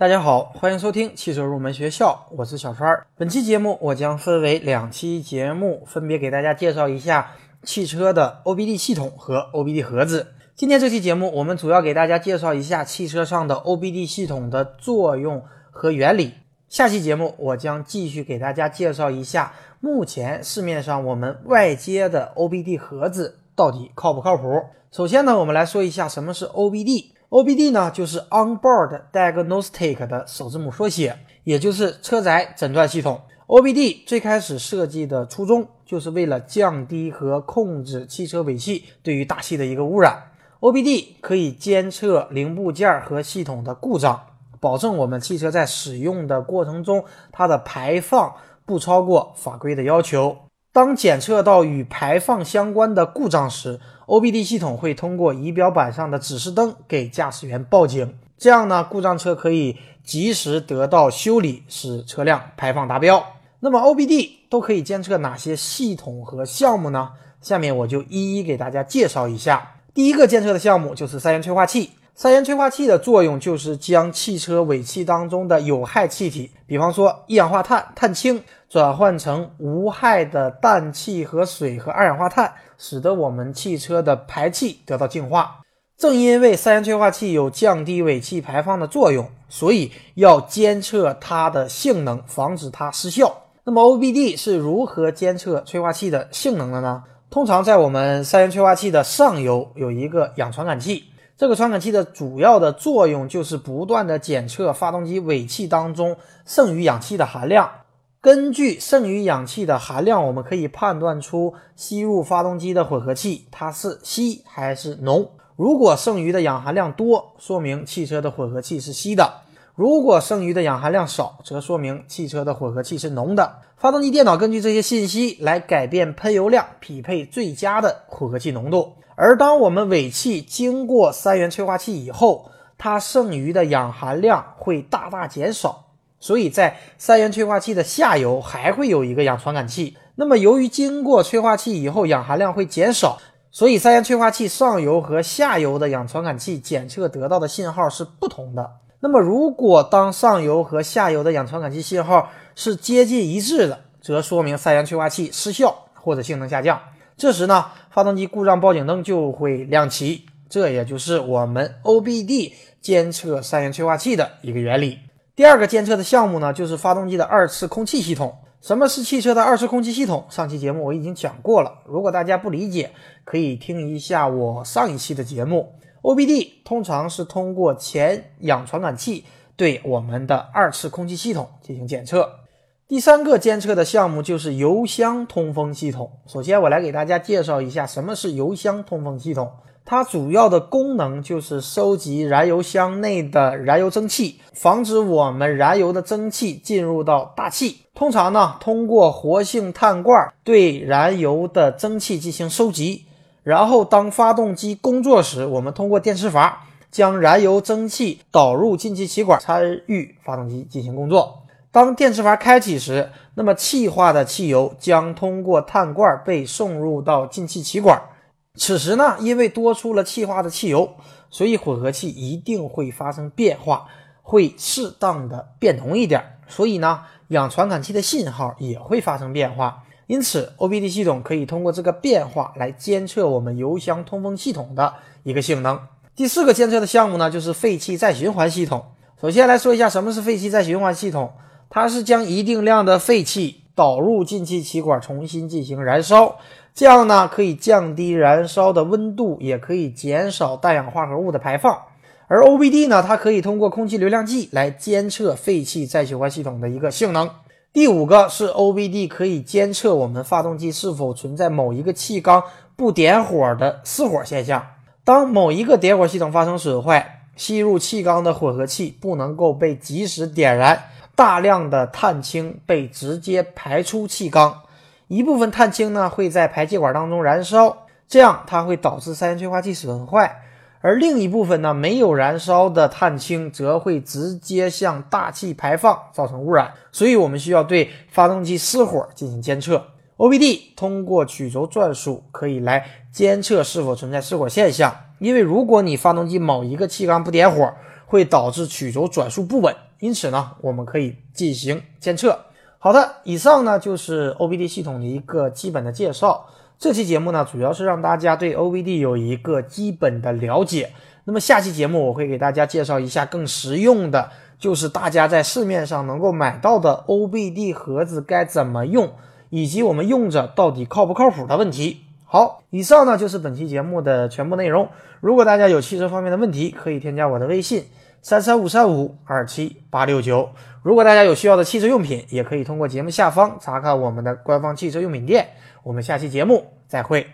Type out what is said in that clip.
大家好，欢迎收听汽车入门学校，我是小川。本期节目我将分为两期节目，分别给大家介绍一下汽车的 OBD 系统和 OBD 盒子。今天这期节目，我们主要给大家介绍一下汽车上的 OBD 系统的作用和原理。下期节目我将继续给大家介绍一下目前市面上我们外接的 OBD 盒子到底靠不靠谱。首先呢，我们来说一下什么是 OBD。OBD 呢，就是 Onboard Diagnostic 的首字母缩写，也就是车载诊断系统。OBD 最开始设计的初衷，就是为了降低和控制汽车尾气对于大气的一个污染。OBD 可以监测零部件和系统的故障，保证我们汽车在使用的过程中，它的排放不超过法规的要求。当检测到与排放相关的故障时，OBD 系统会通过仪表板上的指示灯给驾驶员报警，这样呢，故障车可以及时得到修理，使车辆排放达标。那么 OBD 都可以监测哪些系统和项目呢？下面我就一一给大家介绍一下。第一个监测的项目就是三元催化器。三元催化器的作用就是将汽车尾气当中的有害气体，比方说一氧化碳、碳氢，转换成无害的氮气和水和二氧化碳，使得我们汽车的排气得到净化。正因为三元催化器有降低尾气排放的作用，所以要监测它的性能，防止它失效。那么 OBD 是如何监测催化器的性能的呢？通常在我们三元催化器的上游有一个氧传感器。这个传感器的主要的作用就是不断的检测发动机尾气当中剩余氧气的含量。根据剩余氧气的含量，我们可以判断出吸入发动机的混合气它是稀还是浓。如果剩余的氧含量多，说明汽车的混合气是稀的；如果剩余的氧含量少，则说明汽车的混合气是浓的。发动机电脑根据这些信息来改变喷油量，匹配最佳的混合气浓度。而当我们尾气经过三元催化器以后，它剩余的氧含量会大大减少，所以在三元催化器的下游还会有一个氧传感器。那么由于经过催化器以后氧含量会减少，所以三元催化器上游和下游的氧传感器检测得到的信号是不同的。那么如果当上游和下游的氧传感器信号是接近一致的，则说明三元催化器失效或者性能下降。这时呢，发动机故障报警灯就会亮起，这也就是我们 OBD 监测三元催化器的一个原理。第二个监测的项目呢，就是发动机的二次空气系统。什么是汽车的二次空气系统？上期节目我已经讲过了，如果大家不理解，可以听一下我上一期的节目。OBD 通常是通过前氧传感器对我们的二次空气系统进行检测。第三个监测的项目就是油箱通风系统。首先，我来给大家介绍一下什么是油箱通风系统。它主要的功能就是收集燃油箱内的燃油蒸汽，防止我们燃油的蒸汽进入到大气。通常呢，通过活性炭罐对燃油的蒸汽进行收集，然后当发动机工作时，我们通过电磁阀将燃油蒸汽导入进气歧管，参与发动机进行工作。当电磁阀开启时，那么气化的汽油将通过碳罐被送入到进气歧管。此时呢，因为多出了气化的汽油，所以混合气一定会发生变化，会适当的变浓一点。所以呢，氧传感器的信号也会发生变化。因此，OBD 系统可以通过这个变化来监测我们油箱通风系统的一个性能。第四个监测的项目呢，就是废气再循环系统。首先来说一下什么是废气再循环系统。它是将一定量的废气导入进气歧管，重新进行燃烧，这样呢可以降低燃烧的温度，也可以减少氮氧化合物的排放。而 OBD 呢，它可以通过空气流量计来监测废气再循环系统的一个性能。第五个是 OBD 可以监测我们发动机是否存在某一个气缸不点火的失火现象。当某一个点火系统发生损坏，吸入气缸的混合气不能够被及时点燃。大量的碳氢被直接排出气缸，一部分碳氢呢会在排气管当中燃烧，这样它会导致三元催化器损坏，而另一部分呢没有燃烧的碳氢则会直接向大气排放，造成污染。所以我们需要对发动机失火进行监测。OBD 通过曲轴转速可以来监测是否存在失火现象，因为如果你发动机某一个气缸不点火，会导致曲轴转速不稳。因此呢，我们可以进行监测。好的，以上呢就是 OBD 系统的一个基本的介绍。这期节目呢，主要是让大家对 OBD 有一个基本的了解。那么下期节目我会给大家介绍一下更实用的，就是大家在市面上能够买到的 OBD 盒子该怎么用，以及我们用着到底靠不靠谱的问题。好，以上呢就是本期节目的全部内容。如果大家有汽车方面的问题，可以添加我的微信三三五三五二七八六九。如果大家有需要的汽车用品，也可以通过节目下方查看我们的官方汽车用品店。我们下期节目再会。